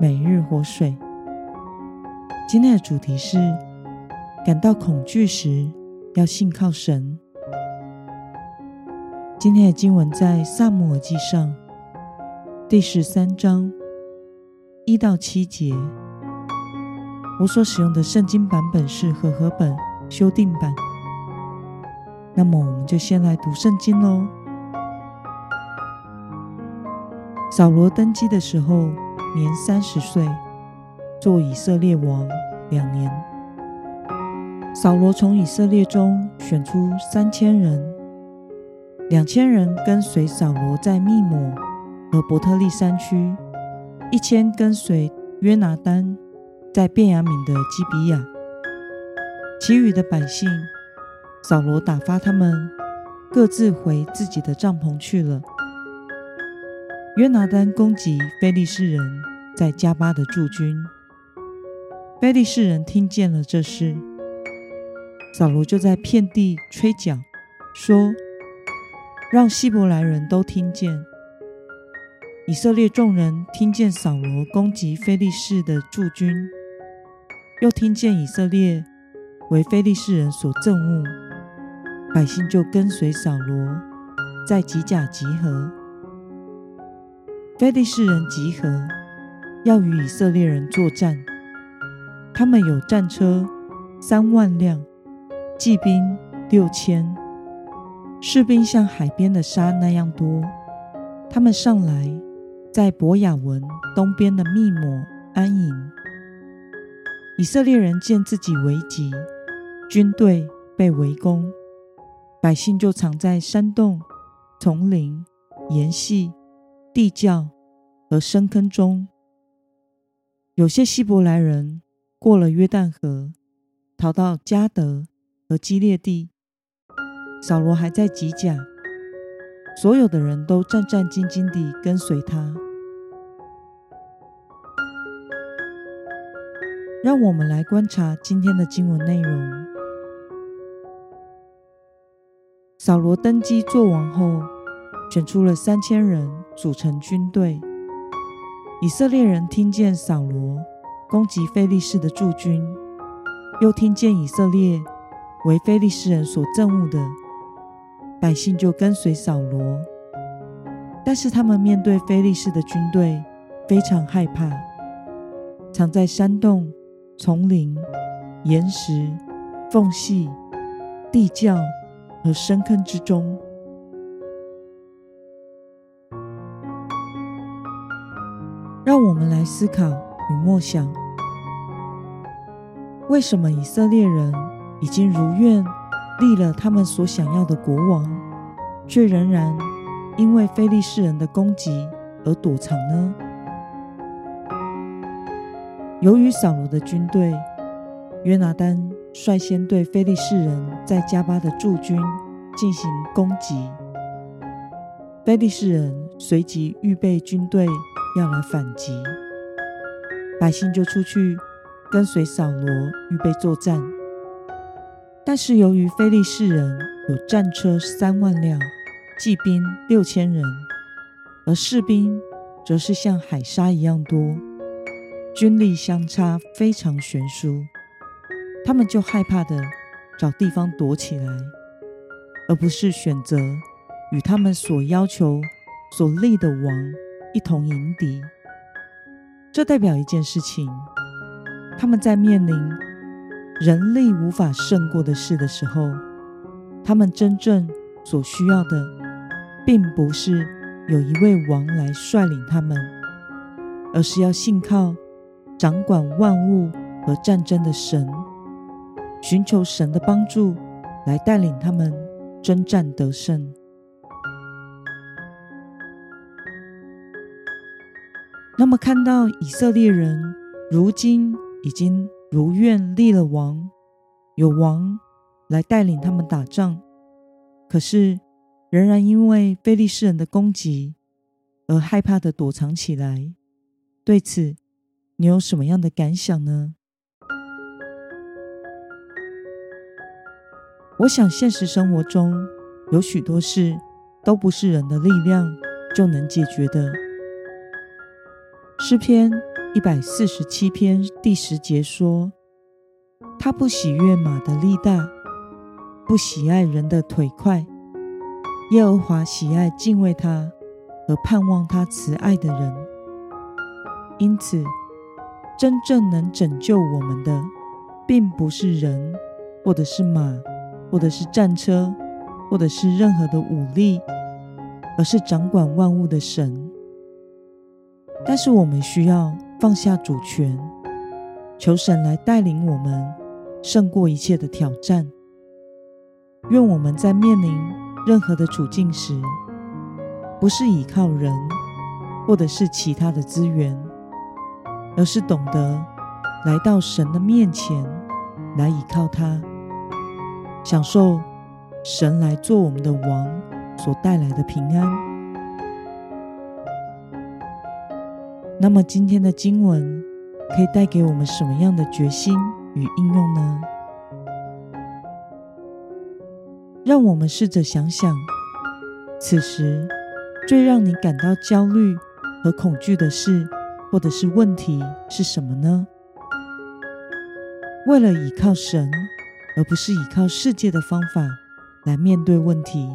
每日活水。今天的主题是：感到恐惧时，要信靠神。今天的经文在撒母耳记上第十三章一到七节。我所使用的圣经版本是和合本修订版。那么，我们就先来读圣经喽。扫罗登基的时候，年三十岁，做以色列王两年。扫罗从以色列中选出三千人，两千人跟随扫罗在密抹和伯特利山区，一千跟随约拿单在便雅悯的基比亚。其余的百姓，扫罗打发他们各自回自己的帐篷去了。约拿单攻击非利士人在迦巴的驻军，非利士人听见了这事，扫罗就在遍地吹角，说：“让希伯来人都听见。”以色列众人听见扫罗攻击非利士的驻军，又听见以色列为非利士人所憎恶，百姓就跟随扫罗，在吉甲集合。非利士人集合，要与以色列人作战。他们有战车三万辆，骑兵六千，士兵像海边的沙那样多。他们上来，在伯雅文东边的密抹安营。以色列人见自己危急，军队被围攻，百姓就藏在山洞、丛林、岩隙。地窖和深坑中，有些希伯来人过了约旦河，逃到加得和基列地。扫罗还在吉甲，所有的人都战战兢兢地跟随他。让我们来观察今天的经文内容。扫罗登基做王后。选出了三千人组成军队。以色列人听见扫罗攻击非利士的驻军，又听见以色列为非利士人所憎恶的，百姓就跟随扫罗。但是他们面对非利士的军队非常害怕，藏在山洞、丛林、岩石、缝隙、地窖和深坑之中。让我们来思考与默想：为什么以色列人已经如愿立了他们所想要的国王，却仍然因为非利士人的攻击而躲藏呢？由于扫罗的军队，约拿单率先对非利士人在迦巴的驻军进行攻击，非利士人随即预备军队。要来反击，百姓就出去跟随扫罗，预备作战。但是由于非利士人有战车三万辆，骑兵六千人，而士兵则是像海沙一样多，军力相差非常悬殊，他们就害怕的找地方躲起来，而不是选择与他们所要求、所立的王。一同迎敌，这代表一件事情：他们在面临人力无法胜过的事的时候，他们真正所需要的，并不是有一位王来率领他们，而是要信靠掌管万物和战争的神，寻求神的帮助，来带领他们征战得胜。那么，看到以色列人如今已经如愿立了王，有王来带领他们打仗，可是仍然因为非利士人的攻击而害怕的躲藏起来。对此，你有什么样的感想呢？我想，现实生活中有许多事都不是人的力量就能解决的。诗篇一百四十七篇第十节说：“他不喜悦马的力大，不喜爱人的腿快。耶和华喜爱敬畏他和盼望他慈爱的人。因此，真正能拯救我们的，并不是人，或者是马。”或者是战车，或者是任何的武力，而是掌管万物的神。但是我们需要放下主权，求神来带领我们胜过一切的挑战。愿我们在面临任何的处境时，不是依靠人，或者是其他的资源，而是懂得来到神的面前，来依靠他。享受神来做我们的王所带来的平安。那么今天的经文可以带给我们什么样的决心与应用呢？让我们试着想想，此时最让你感到焦虑和恐惧的事，或者是问题是什么呢？为了依靠神。而不是依靠世界的方法来面对问题。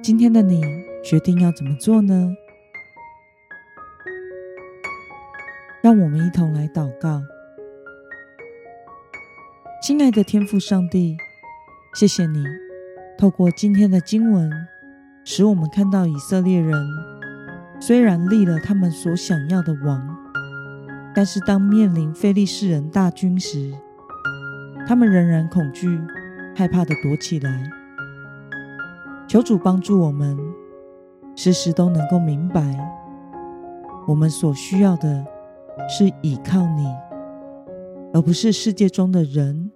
今天的你决定要怎么做呢？让我们一同来祷告。亲爱的天父上帝，谢谢你透过今天的经文，使我们看到以色列人虽然立了他们所想要的王，但是当面临非利士人大军时，他们仍然恐惧、害怕的躲起来。求主帮助我们，时时都能够明白，我们所需要的是依靠你，而不是世界中的人，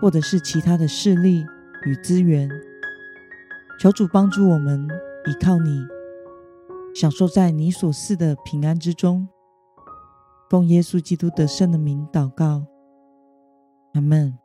或者是其他的势力与资源。求主帮助我们依靠你，享受在你所赐的平安之中。奉耶稣基督得胜的名祷告。阿门。